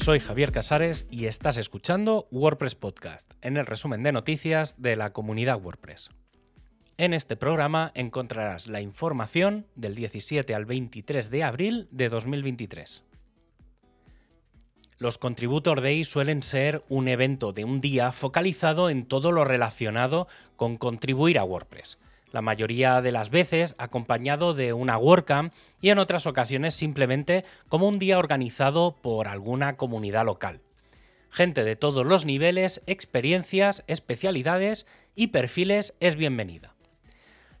soy Javier Casares y estás escuchando WordPress Podcast, en el resumen de noticias de la comunidad WordPress. En este programa encontrarás la información del 17 al 23 de abril de 2023. Los Contributor Days suelen ser un evento de un día focalizado en todo lo relacionado con contribuir a WordPress la mayoría de las veces acompañado de una WordCamp y en otras ocasiones simplemente como un día organizado por alguna comunidad local. Gente de todos los niveles, experiencias, especialidades y perfiles es bienvenida.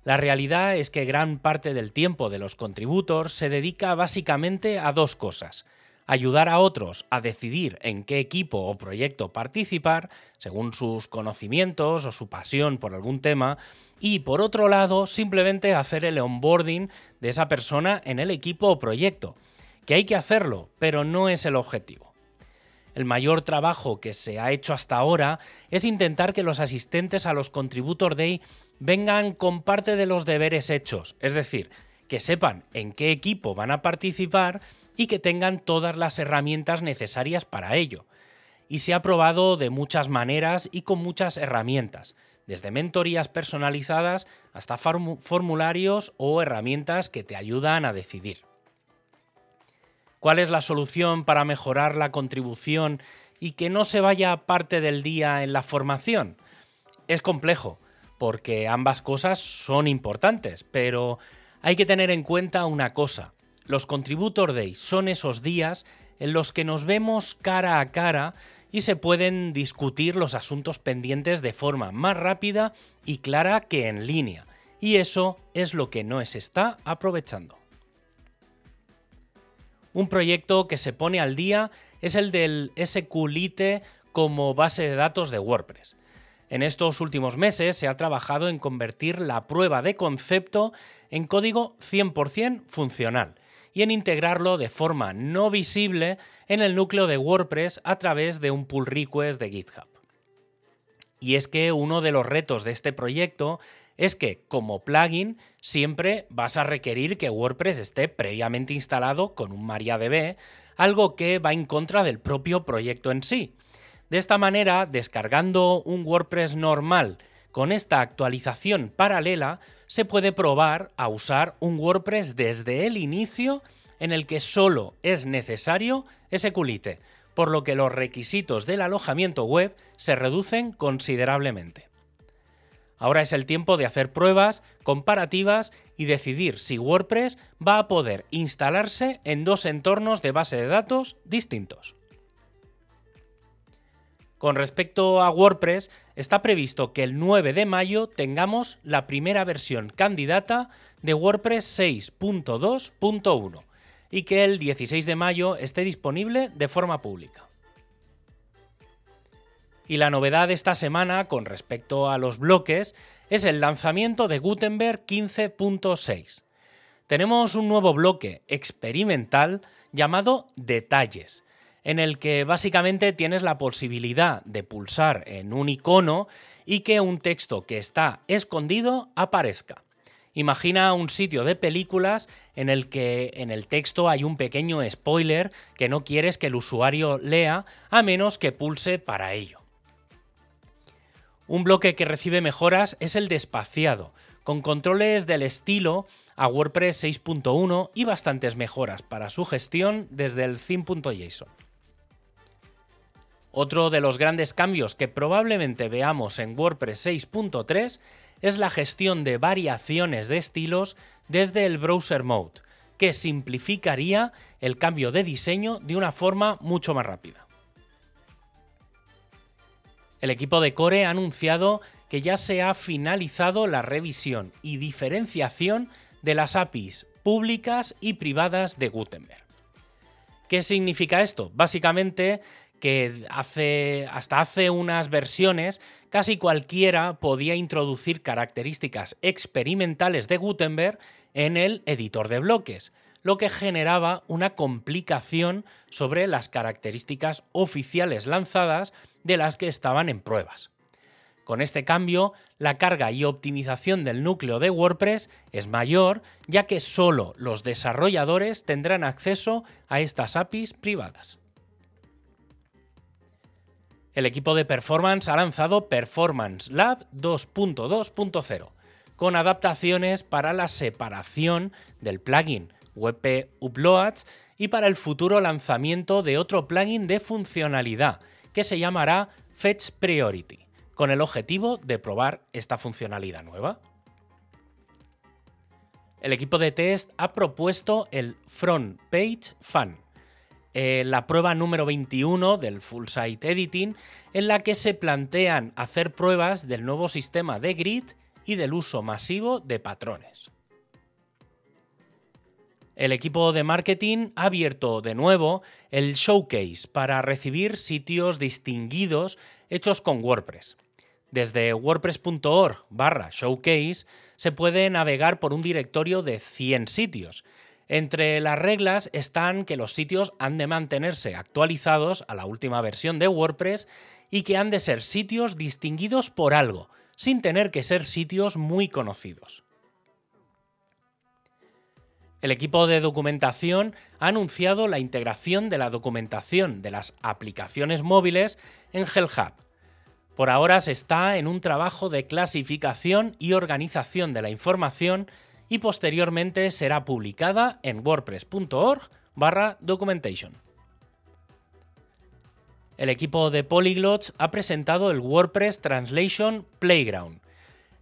La realidad es que gran parte del tiempo de los contributors se dedica básicamente a dos cosas. Ayudar a otros a decidir en qué equipo o proyecto participar, según sus conocimientos o su pasión por algún tema, y por otro lado, simplemente hacer el onboarding de esa persona en el equipo o proyecto, que hay que hacerlo, pero no es el objetivo. El mayor trabajo que se ha hecho hasta ahora es intentar que los asistentes a los Contributor Day vengan con parte de los deberes hechos, es decir, que sepan en qué equipo van a participar y que tengan todas las herramientas necesarias para ello. Y se ha probado de muchas maneras y con muchas herramientas, desde mentorías personalizadas hasta formularios o herramientas que te ayudan a decidir. ¿Cuál es la solución para mejorar la contribución y que no se vaya parte del día en la formación? Es complejo, porque ambas cosas son importantes, pero hay que tener en cuenta una cosa. Los Contributor Days son esos días en los que nos vemos cara a cara y se pueden discutir los asuntos pendientes de forma más rápida y clara que en línea. Y eso es lo que no se está aprovechando. Un proyecto que se pone al día es el del SQLite como base de datos de WordPress. En estos últimos meses se ha trabajado en convertir la prueba de concepto en código 100% funcional y en integrarlo de forma no visible en el núcleo de WordPress a través de un pull request de GitHub. Y es que uno de los retos de este proyecto es que como plugin siempre vas a requerir que WordPress esté previamente instalado con un MariaDB, algo que va en contra del propio proyecto en sí. De esta manera, descargando un WordPress normal con esta actualización paralela, se puede probar a usar un WordPress desde el inicio en el que solo es necesario SQLite, por lo que los requisitos del alojamiento web se reducen considerablemente. Ahora es el tiempo de hacer pruebas comparativas y decidir si WordPress va a poder instalarse en dos entornos de base de datos distintos. Con respecto a WordPress, está previsto que el 9 de mayo tengamos la primera versión candidata de WordPress 6.2.1 y que el 16 de mayo esté disponible de forma pública. Y la novedad de esta semana con respecto a los bloques es el lanzamiento de Gutenberg 15.6. Tenemos un nuevo bloque experimental llamado Detalles, en el que básicamente tienes la posibilidad de pulsar en un icono y que un texto que está escondido aparezca. Imagina un sitio de películas en el que en el texto hay un pequeño spoiler que no quieres que el usuario lea a menos que pulse para ello. Un bloque que recibe mejoras es el de espaciado, con controles del estilo a WordPress 6.1 y bastantes mejoras para su gestión desde el theme.json. Otro de los grandes cambios que probablemente veamos en WordPress 6.3 es la gestión de variaciones de estilos desde el Browser Mode, que simplificaría el cambio de diseño de una forma mucho más rápida. El equipo de Core ha anunciado que ya se ha finalizado la revisión y diferenciación de las APIs públicas y privadas de Gutenberg. ¿Qué significa esto? Básicamente que hace, hasta hace unas versiones casi cualquiera podía introducir características experimentales de Gutenberg en el editor de bloques, lo que generaba una complicación sobre las características oficiales lanzadas de las que estaban en pruebas. Con este cambio, la carga y optimización del núcleo de WordPress es mayor, ya que solo los desarrolladores tendrán acceso a estas APIs privadas. El equipo de Performance ha lanzado Performance Lab 2.2.0, con adaptaciones para la separación del plugin WP Uploads y para el futuro lanzamiento de otro plugin de funcionalidad que se llamará Fetch Priority, con el objetivo de probar esta funcionalidad nueva. El equipo de test ha propuesto el Front Page Fan, eh, la prueba número 21 del Full Site Editing, en la que se plantean hacer pruebas del nuevo sistema de grid y del uso masivo de patrones. El equipo de marketing ha abierto de nuevo el showcase para recibir sitios distinguidos hechos con WordPress. Desde wordpress.org barra showcase se puede navegar por un directorio de 100 sitios. Entre las reglas están que los sitios han de mantenerse actualizados a la última versión de WordPress y que han de ser sitios distinguidos por algo, sin tener que ser sitios muy conocidos. El equipo de documentación ha anunciado la integración de la documentación de las aplicaciones móviles en HellHub. Por ahora se está en un trabajo de clasificación y organización de la información y posteriormente será publicada en wordpress.org barra documentation. El equipo de Polyglots ha presentado el WordPress Translation Playground.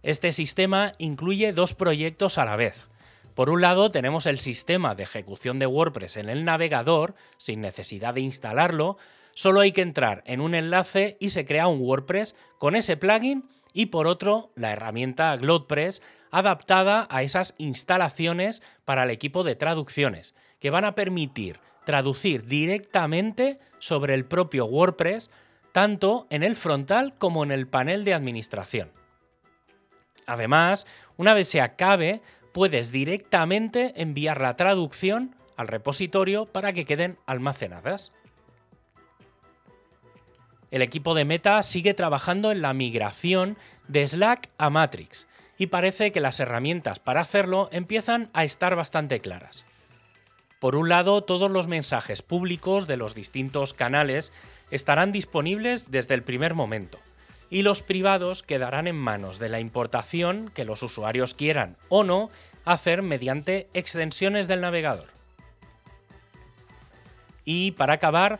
Este sistema incluye dos proyectos a la vez. Por un lado tenemos el sistema de ejecución de WordPress en el navegador, sin necesidad de instalarlo, solo hay que entrar en un enlace y se crea un WordPress con ese plugin y por otro la herramienta GlodePress adaptada a esas instalaciones para el equipo de traducciones, que van a permitir traducir directamente sobre el propio WordPress, tanto en el frontal como en el panel de administración. Además, una vez se acabe, puedes directamente enviar la traducción al repositorio para que queden almacenadas. El equipo de Meta sigue trabajando en la migración de Slack a Matrix y parece que las herramientas para hacerlo empiezan a estar bastante claras. Por un lado, todos los mensajes públicos de los distintos canales estarán disponibles desde el primer momento, y los privados quedarán en manos de la importación que los usuarios quieran o no hacer mediante extensiones del navegador. Y para acabar,